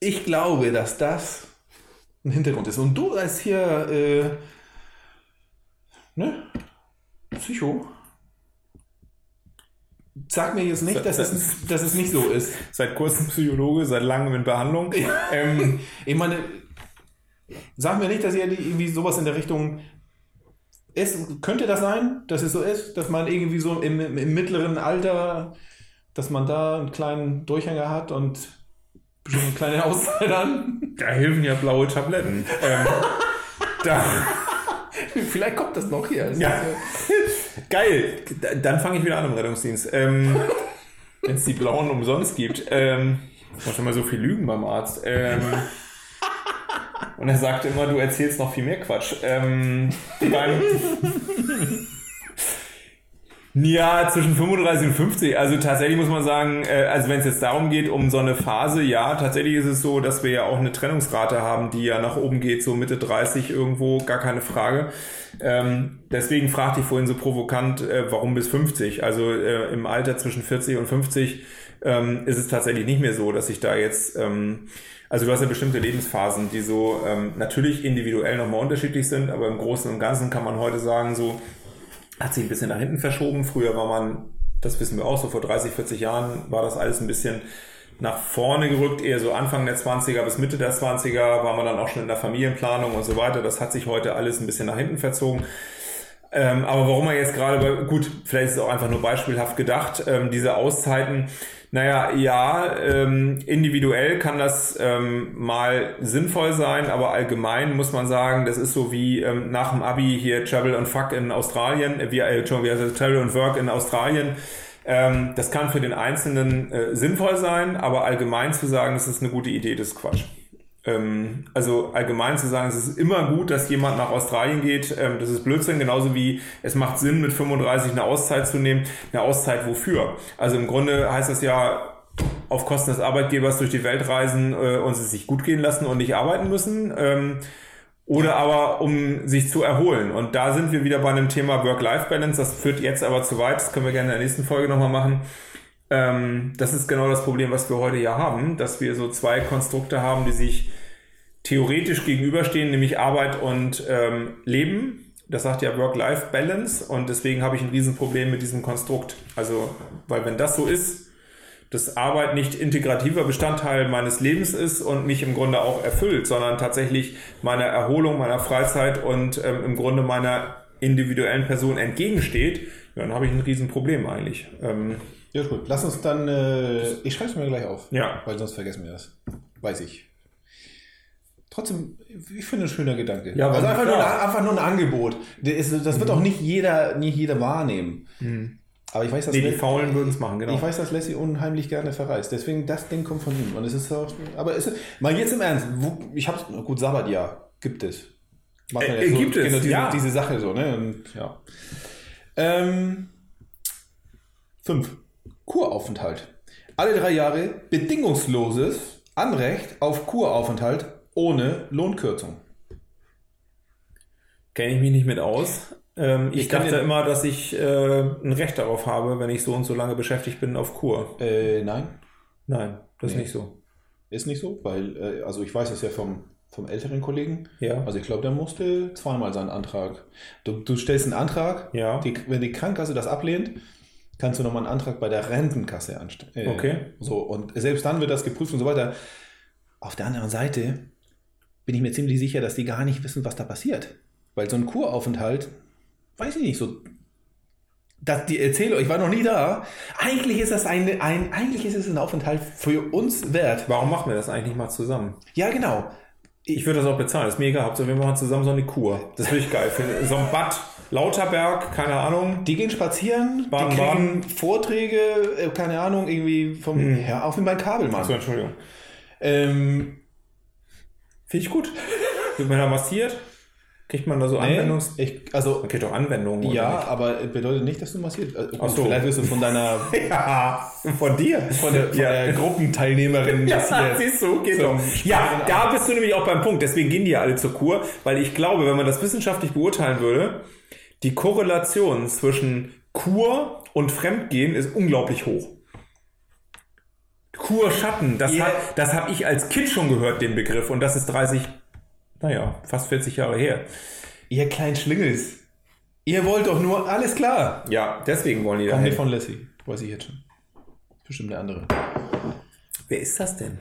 ich glaube, dass das ein Hintergrund ist. Und du als hier, äh, ne, Psycho, sag mir jetzt nicht, dass es, dass es nicht so ist. Seit kurzem Psychologe, seit langem in Behandlung. ähm, Ich meine, sag mir nicht, dass ihr irgendwie sowas in der Richtung ist. Könnte das sein, dass es so ist, dass man irgendwie so im, im, mittleren Alter, dass man da einen kleinen Durchhänger hat und schon eine kleine Auszeit an? da helfen ja blaue Tabletten. ähm, da, Vielleicht kommt das noch hier. Ja. Geil. D- Dann fange ich wieder an im Rettungsdienst. Ähm, Wenn es die blauen umsonst gibt. Ähm, ich muss immer so viel lügen beim Arzt. Ähm, und er sagt immer, du erzählst noch viel mehr Quatsch. Ähm, beim, ja, zwischen 35 und 50. Also tatsächlich muss man sagen, äh, also wenn es jetzt darum geht, um so eine Phase, ja, tatsächlich ist es so, dass wir ja auch eine Trennungsrate haben, die ja nach oben geht, so Mitte 30 irgendwo, gar keine Frage. Ähm, deswegen fragte ich vorhin so provokant, äh, warum bis 50? Also äh, im Alter zwischen 40 und 50 ähm, ist es tatsächlich nicht mehr so, dass ich da jetzt, ähm, also du hast ja bestimmte Lebensphasen, die so ähm, natürlich individuell nochmal unterschiedlich sind, aber im Großen und Ganzen kann man heute sagen, so hat sich ein bisschen nach hinten verschoben. Früher war man, das wissen wir auch, so vor 30, 40 Jahren war das alles ein bisschen nach vorne gerückt, eher so Anfang der 20er bis Mitte der 20er war man dann auch schon in der Familienplanung und so weiter. Das hat sich heute alles ein bisschen nach hinten verzogen. Ähm, aber warum er jetzt gerade, gut, vielleicht ist es auch einfach nur beispielhaft gedacht, ähm, diese Auszeiten, naja, ja, ähm, individuell kann das ähm, mal sinnvoll sein, aber allgemein muss man sagen, das ist so wie ähm, nach dem Abi hier Travel and Fuck in Australien, äh, wie, äh, Entschuldigung, wie heißt? Travel and Work in Australien. Ähm, das kann für den Einzelnen äh, sinnvoll sein, aber allgemein zu sagen, das ist eine gute Idee, das ist Quatsch. Ähm, also allgemein zu sagen, es ist immer gut, dass jemand nach Australien geht, ähm, das ist Blödsinn, genauso wie es macht Sinn, mit 35 eine Auszeit zu nehmen. Eine Auszeit wofür? Also im Grunde heißt das ja, auf Kosten des Arbeitgebers durch die Welt reisen äh, und es sich gut gehen lassen und nicht arbeiten müssen. Ähm, oder aber um sich zu erholen. Und da sind wir wieder bei einem Thema Work-Life-Balance. Das führt jetzt aber zu weit. Das können wir gerne in der nächsten Folge nochmal machen. Ähm, das ist genau das Problem, was wir heute ja haben, dass wir so zwei Konstrukte haben, die sich theoretisch gegenüberstehen, nämlich Arbeit und ähm, Leben. Das sagt ja Work-Life-Balance und deswegen habe ich ein Riesenproblem mit diesem Konstrukt. Also, weil wenn das so ist, dass Arbeit nicht integrativer Bestandteil meines Lebens ist und mich im Grunde auch erfüllt, sondern tatsächlich meiner Erholung, meiner Freizeit und ähm, im Grunde meiner individuellen Person entgegensteht, dann habe ich ein Riesenproblem eigentlich. Ähm, Ja, gut. Lass uns dann, äh, ich schreibe es mir gleich auf. Ja. Weil sonst vergessen wir das. Weiß ich. Trotzdem, ich finde ein schöner Gedanke. Ja, also einfach nur, einfach nur ein Angebot. Das, wird auch nicht jeder, nicht jeder wahrnehmen. Aber ich weiß, dass nee, die Le- Faulen würden es machen, genau. ich weiß, dass Lassie unheimlich gerne verreist. Deswegen, das Ding kommt von ihm. Und es ist auch, aber es ist, mal jetzt im Ernst, ich hab's, gut, Sabbatjahr gibt es. Macht man Äh, ja äh, gibt es, genau diese, ja. diese Sache so, ne? Und, ja. Ähm, fünf. Kuraufenthalt. Alle drei Jahre bedingungsloses Anrecht auf Kuraufenthalt ohne Lohnkürzung. Kenne ich mich nicht mit aus. Ähm, ich Ich kann dachte immer, dass ich äh, ein Recht darauf habe, wenn ich so und so lange beschäftigt bin auf Kur. Äh, nein, Nein, das ist Nee. nicht so. ist nicht so, weil, äh, also ich weiß das ja vom, vom älteren Kollegen. Ja. Also ich glaube, der musste zweimal seinen Antrag. Du, du stellst einen Antrag, Ja. die, wenn die Krankenkasse das ablehnt, kannst du nochmal einen Antrag bei der Rentenkasse anstellen. Äh, Okay. So, und selbst dann wird das geprüft und so weiter. Auf der anderen Seite bin ich mir ziemlich sicher, dass die gar nicht wissen, was da passiert. Weil so ein Kuraufenthalt, weiß ich nicht, so das, die Erzählung, ich war noch nie da. Eigentlich ist das ein, ein, eigentlich ist es ein Aufenthalt für uns wert. Warum machen wir das eigentlich mal zusammen? Ja, genau. Ich würde das auch bezahlen, ist mir egal. Hauptsache wir machen zusammen so eine Kur. Das würde ich geil finden. So ein Bad, Lauterberg, keine Ahnung. Die gehen spazieren, Baden, die kriegen baden. Vorträge, äh, keine Ahnung, irgendwie vom, ja, auch wie mein Kabelmann. So, Entschuldigung. Ähm, Finde ich gut. Wird man da massiert? Kriegt man da so nee, Anwendungs... ich, also, Man kriegt doch Anwendungen. oder ja, aber bedeutet nicht, dass du massiert. Also, Ach so. Vielleicht wirst du von deiner, nicht? Ja, von dir. von der, von Ja. der Gruppenteilnehmerin Ja, massiert. siehst du, geht doch. Ja, da bist du nämlich auch beim Punkt. Deswegen gehen die ja alle zur Kur, weil ich glaube, wenn man das wissenschaftlich beurteilen würde, die Korrelation zwischen Kur und Fremdgehen ist unglaublich hoch. Kurschatten, das, hat, das habe ich als Kind schon gehört, den Begriff. Und das ist 30, naja, fast 40 Jahre her. Ihr kleinen Schlingels. Ihr wollt doch nur, alles klar. Ja, deswegen wollen die da Kommt von Lassie, weiß ich jetzt schon. Bestimmt der andere. Wer ist das denn?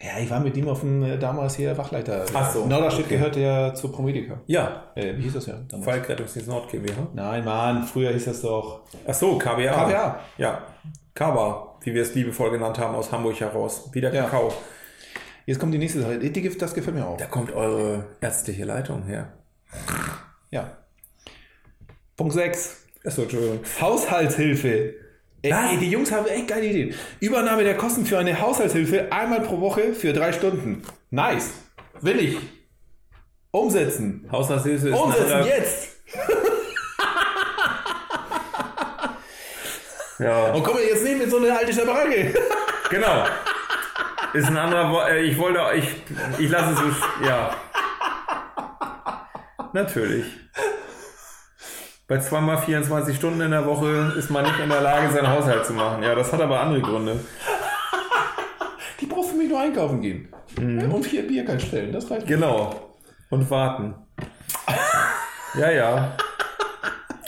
Ja, ich war mit ihm auf dem äh, damals hier Wachleiter. Ach so, Norderstedt okay. gehört ja zur Promedica. Ja, Äh, wie hieß das ja damals? Falkrettungsdienst Nord GmbH. Nein, Mann, früher hieß das doch. Ach so, KBA. KBA. Ja, Kaba, wie wir es liebevoll genannt haben, aus Hamburg heraus. Wieder Ja. Kakao. Jetzt kommt die nächste Sache. Die, das gefällt mir auch. Da kommt eure ärztliche Leitung her. Ja. Punkt 6. Achso, Entschuldigung. Haushaltshilfe. Ey, die Jungs haben echt geile Ideen. Übernahme der Kosten für eine Haushaltshilfe einmal pro Woche für drei Stunden. Nice. Will ich. Umsetzen. Haushaltshilfe ist Umsetzen anderer- jetzt. Ja, Und komm jetzt nicht mit so einer alten Schabaracke. genau. Ist ein anderer. Wo äh, ich wollte. Ich, ich lasse es so. Ja. Natürlich. Bei zweimal 24 Stunden in der Woche ist man nicht in der Lage, seinen Haushalt zu machen. Ja, das hat aber andere Gründe. Die braucht für mich nur einkaufen gehen. Und vier Bier kann stellen. Das reicht. Genau. Und warten. Ja, ja.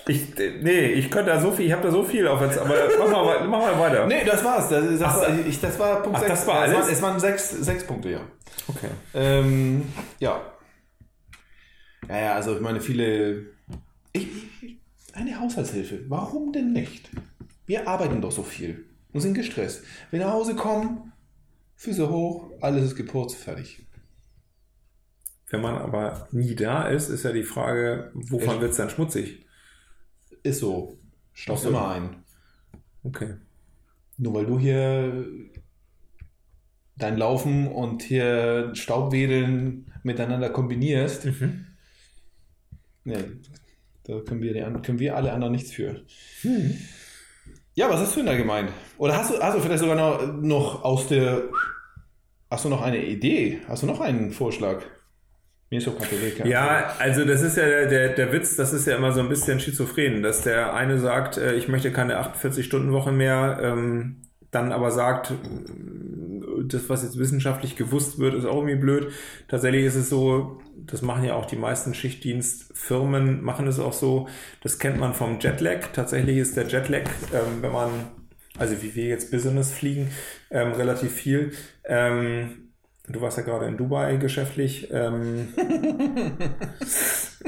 Ich, nee, ich könnte da so viel, ich habe da so viel auf jetzt, aber mach mal, mach mal weiter. Nee, das war's. Das, das, Ach, war, ich, das war Punkt ach, 6. das war alles? Es waren, es waren sechs, sechs Punkte, ja. Okay. Ähm, ja. Ja, ja, also ich meine, viele. Ich, eine Haushaltshilfe. Warum denn nicht? Wir arbeiten doch so viel und sind gestresst. Wenn wir nach Hause kommen, Füße hoch, alles ist geputzt, fertig. Wenn man aber nie da ist, ist ja die Frage, wovon wird es dann schmutzig? Ist so. Staubst so. immer ein. Okay. Nur weil du hier dein Laufen und hier Staubwedeln miteinander kombinierst, nee, da können wir, die, können wir alle anderen nichts für. Ja, was hast du denn da gemeint? Oder hast du, hast du vielleicht sogar noch, noch aus der. Hast du noch eine Idee? Hast du noch einen Vorschlag? Mir ist kein Weg. Ja, also das ist ja der, der, der Witz, das ist ja immer so ein bisschen schizophren, dass der eine sagt, äh, ich möchte keine 48-Stunden-Woche mehr, ähm, dann aber sagt, das, was jetzt wissenschaftlich gewusst wird, ist auch irgendwie blöd. Tatsächlich ist es so, das machen ja auch die meisten Schichtdienstfirmen, machen es auch so, das kennt man vom Jetlag. Tatsächlich ist der Jetlag, ähm, wenn man, also wie wir jetzt Business fliegen, ähm, relativ viel. Ähm, Du warst ja gerade in Dubai geschäftlich. Ähm, das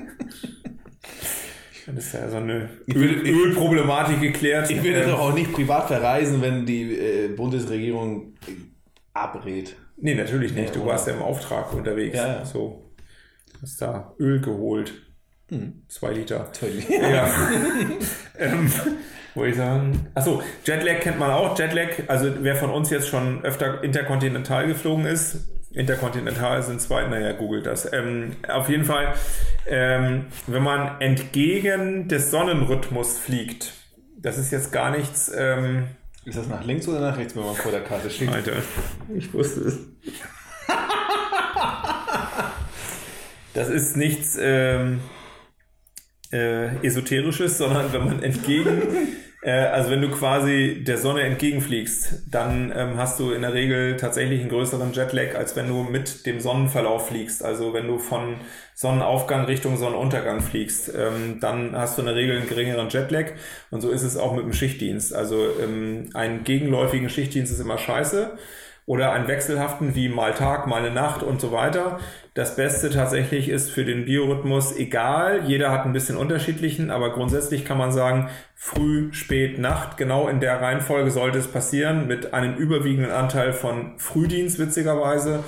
ist ja so eine Öl Ölproblematik geklärt. Ich würde Ähm, doch auch nicht privat verreisen, wenn die äh, Bundesregierung abrät. Nee, natürlich nicht. Du warst ja im Auftrag unterwegs. Ja, ja. So. Hast da Öl geholt. Hm. Zwei Liter. Toll. Ja. ähm, wo ich sagen. Achso, Jetlag kennt man auch. Jetlag, also wer von uns jetzt schon öfter interkontinental geflogen ist, interkontinental sind zwei, naja, googelt das. Ähm, auf jeden Fall, ähm, wenn man entgegen des Sonnenrhythmus fliegt, das ist jetzt gar nichts. Ähm, Ist das nach links oder nach rechts, wenn man vor der Karte steht? Alter, ich wusste es. Das ist nichts ähm, äh, Esoterisches, sondern wenn man entgegen, also wenn du quasi der Sonne entgegenfliegst, dann ähm, hast du in der Regel tatsächlich einen größeren Jetlag, als wenn du mit dem Sonnenverlauf fliegst. Also wenn du von Sonnenaufgang Richtung Sonnenuntergang fliegst, ähm, dann hast du in der Regel einen geringeren Jetlag. Und so ist es auch mit dem Schichtdienst. Also ähm, einen gegenläufigen Schichtdienst ist immer scheiße. Oder einen wechselhaften wie mal Tag, mal eine Nacht und so weiter. Das Beste tatsächlich ist für den Biorhythmus egal. Jeder hat ein bisschen unterschiedlichen, aber grundsätzlich kann man sagen, früh, spät, Nacht, genau in der Reihenfolge sollte es passieren mit einem überwiegenden Anteil von Frühdienst witzigerweise,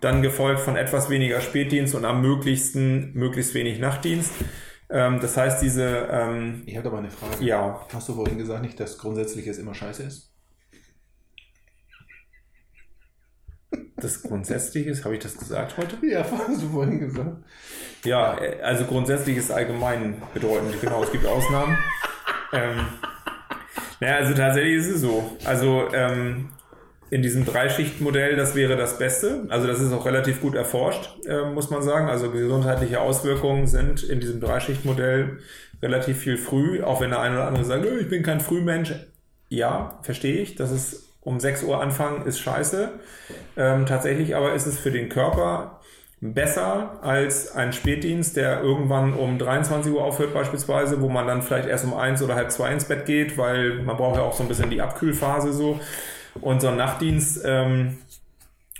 dann gefolgt von etwas weniger Spätdienst und am möglichsten möglichst wenig Nachtdienst. Ähm, das heißt, diese, ähm, Ich habe aber eine Frage. ja, Hast du vorhin gesagt, nicht, dass grundsätzlich es immer scheiße ist? Das grundsätzlich ist, habe ich das gesagt heute? Ja, hast du vorhin gesagt. Ja, also grundsätzlich ist allgemein bedeutend. Genau, es gibt Ausnahmen. ähm, naja, also tatsächlich ist es so. Also ähm, in diesem Dreischichtmodell, das wäre das Beste. Also das ist auch relativ gut erforscht, äh, muss man sagen. Also gesundheitliche Auswirkungen sind in diesem Dreischichtmodell relativ viel früh, auch wenn der eine oder andere sagt, "Nö, ich bin kein Frühmensch. Ja, verstehe ich. Das ist um 6 Uhr anfangen, ist scheiße. Ähm, tatsächlich aber ist es für den Körper besser als ein Spätdienst, der irgendwann um 23 Uhr aufhört beispielsweise, wo man dann vielleicht erst um eins oder halb zwei ins Bett geht, weil man braucht ja auch so ein bisschen die Abkühlphase so. Und so ein Nachtdienst ähm,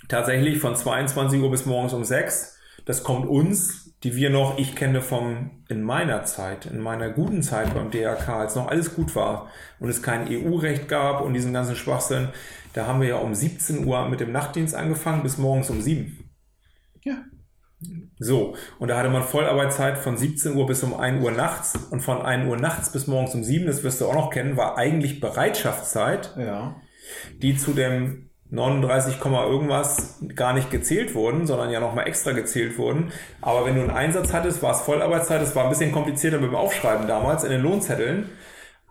tatsächlich von 22 Uhr bis morgens um 6, das kommt uns, die wir noch, ich kenne vom, in meiner Zeit, in meiner guten Zeit beim DRK, als noch alles gut war und es kein EU-Recht gab und diesen ganzen Schwachsinn, da haben wir ja um 17 Uhr mit dem Nachtdienst angefangen bis morgens um 7. Ja. So, und da hatte man Vollarbeitszeit von 17 Uhr bis um 1 Uhr nachts und von 1 Uhr nachts bis morgens um 7, das wirst du auch noch kennen, war eigentlich Bereitschaftszeit, Ja. die zu dem 39, Komma irgendwas gar nicht gezählt wurden, sondern ja nochmal extra gezählt wurden. Aber wenn du einen Einsatz hattest, war es Vollarbeitszeit, das war ein bisschen komplizierter mit dem Aufschreiben damals in den Lohnzetteln.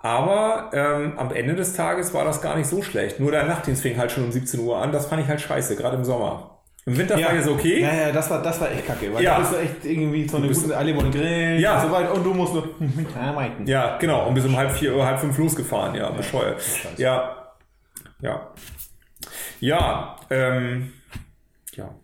Aber ähm, am Ende des Tages war das gar nicht so schlecht. Nur der Nachtdienst fing halt schon um 17 Uhr an. Das fand ich halt scheiße, gerade im Sommer. Im Winter war das okay. Ja, ja, das war, das war echt kacke. Weil Ja. da bist du echt irgendwie so eine bist- gute, alle wollen grillen Ja. und so weiter und du musst nur arbeiten. Ja, genau. Und bis um halb vier halb fünf losgefahren. Ja, bescheuert. scheiße. Ja, ja. Ja, ähm, ja.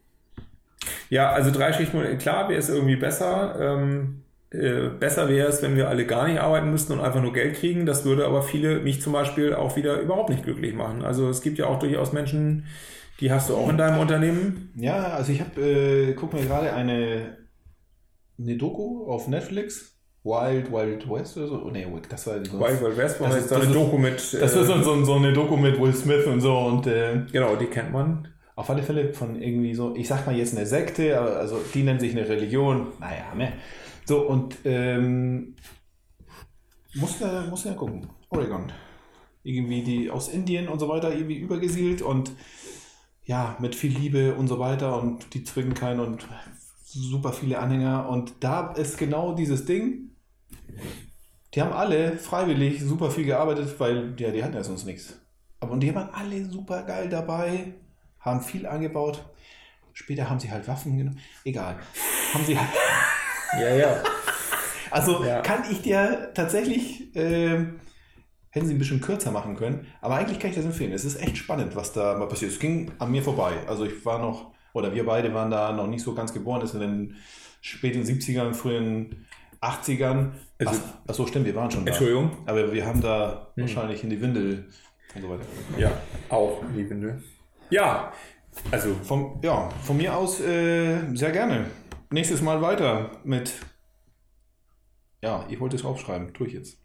Ja, also Dreischichtmodell, klar wäre es irgendwie besser. Ähm, äh, besser wäre es, wenn wir alle gar nicht arbeiten müssten und einfach nur Geld kriegen. Das würde aber viele, mich zum Beispiel, auch wieder überhaupt nicht glücklich machen. Also es gibt ja auch durchaus Menschen, die hast du auch in deinem Unternehmen. Ja, also ich habe, äh, guck mir gerade eine, eine Doku auf Netflix. Wild Wild West oder so. Oh, nee, das war so. Wild Wild West, wo Das ist- jetzt so eine ist- Doku mit. Das äh, ist so, so, so eine Doku mit Will Smith und so und äh, genau, die kennt man. auf alle Fälle von irgendwie so, ich sag mal jetzt eine Sekte, aber also die nennen sich eine Religion. Naja, ne. So und ähm, muss ja, muss ja gucken. Oregon. Irgendwie die aus Indien und so weiter irgendwie übergesiedelt und ja, mit viel Liebe und so weiter und die zwingen keinen und super viele Anhänger und da ist genau dieses Ding. Die haben alle freiwillig super viel gearbeitet, weil ja, die hatten ja sonst nichts. Aber und die waren alle super geil dabei, haben viel angebaut. Später haben sie halt Waffen genommen. Egal. Haben sie halt. Ja, ja. Also Ja. kann ich dir tatsächlich, ähm, hätten sie ein bisschen kürzer machen können, aber eigentlich kann ich das empfehlen. Es ist echt spannend, was da mal passiert. Es ging an mir vorbei. Also ich war noch, oder wir beide waren da noch nicht so ganz geboren, das ist in den späten 70ern, frühen 80ern. Also- Ach, achso, stimmt, wir waren schon da. Entschuldigung. Aber wir haben da wahrscheinlich in die Windel und so weiter. Ja, auch die Windel. Ja, also Von, ja, von mir aus äh, sehr gerne. Nächstes Mal weiter mit. Ja, ich wollte es aufschreiben, tue ich jetzt.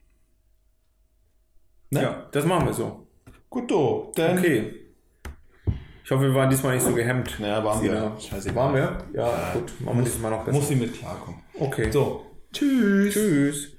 Ne? Ja, das machen wir so. Gut, do. Dann. Okay. Ich hoffe, wir waren diesmal nicht so gehemmt. Ja, waren wir. Ja. Scheiße. Waren wir? Ja, gut. Machen wir diesmal noch besser. Muss sie mit klarkommen. okay. So. Tschüss. Tschüss.